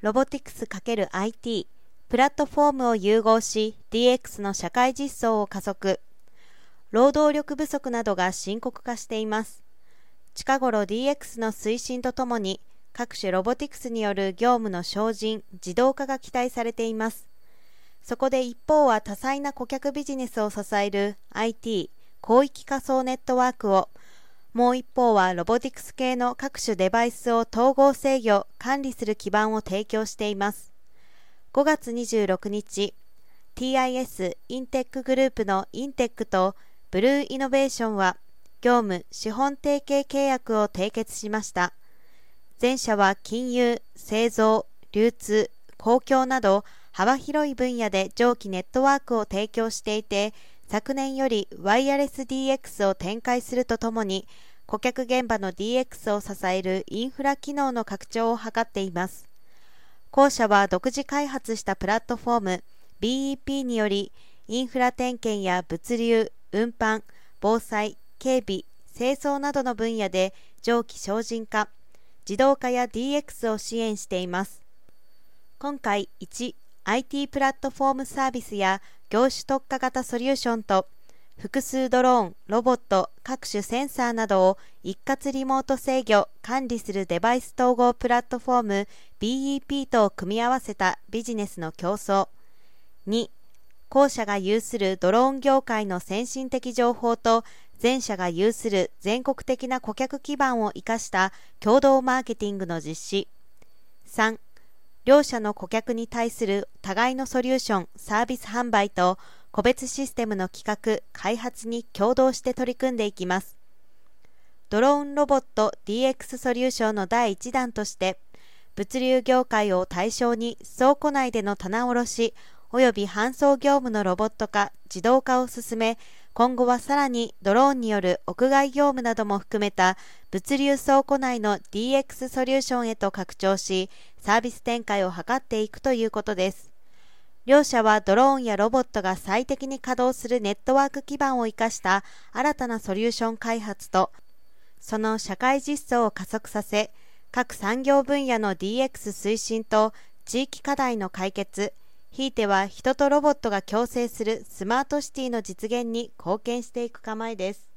ロボティクス ×IT プラットフォームを融合し DX の社会実装を加速。労働力不足などが深刻化しています。近頃 DX の推進とともに各種ロボティクスによる業務の精進自動化が期待されています。そこで一方は多彩な顧客ビジネスを支える IT 広域仮想ネットワークをもう一方はロボティクス系の各種デバイスを統合制御管理する基盤を提供しています。5月26日 TIS インテックグループのインテックとブルーイノベーションは業務資本提携契約を締結しました。前者は金融製造流通公共など幅広い分野で上記ネットワークを提供していて昨年よりワイヤレス DX を展開するとともに顧客現場の DX を支えるインフラ機能の拡張を図っています。後者は独自開発したプラットフォーム BEP によりインフラ点検や物流運搬防災警備清掃などの分野で上記精進化自動化や DX を支援しています。今回 1IT プラットフォームサービスや業種特化型ソリューションと複数ドローン、ロボット、各種センサーなどを一括リモート制御、管理するデバイス統合プラットフォーム BEP と組み合わせたビジネスの競争。2後者が有するドローン業界の先進的情報と前者が有する全国的な顧客基盤を生かした共同マーケティングの実施。3両者の顧客に対する互いのソリューションサービス販売と個別システムの企画開発に共同して取り組んでいきます。ドローンロボット DX ソリューションの第1弾として物流業界を対象に倉庫内での棚卸し及び搬送業務のロボット化自動化を進め今後はさらにドローンによる屋外業務なども含めた物流倉庫内の DX ソリューションへと拡張しサービス展開を図っていくということです。両社はドローンやロボットが最適に稼働するネットワーク基盤を生かした新たなソリューション開発とその社会実装を加速させ各産業分野の DX 推進と地域課題の解決ひいては人とロボットが共生するスマートシティの実現に貢献していく構えです。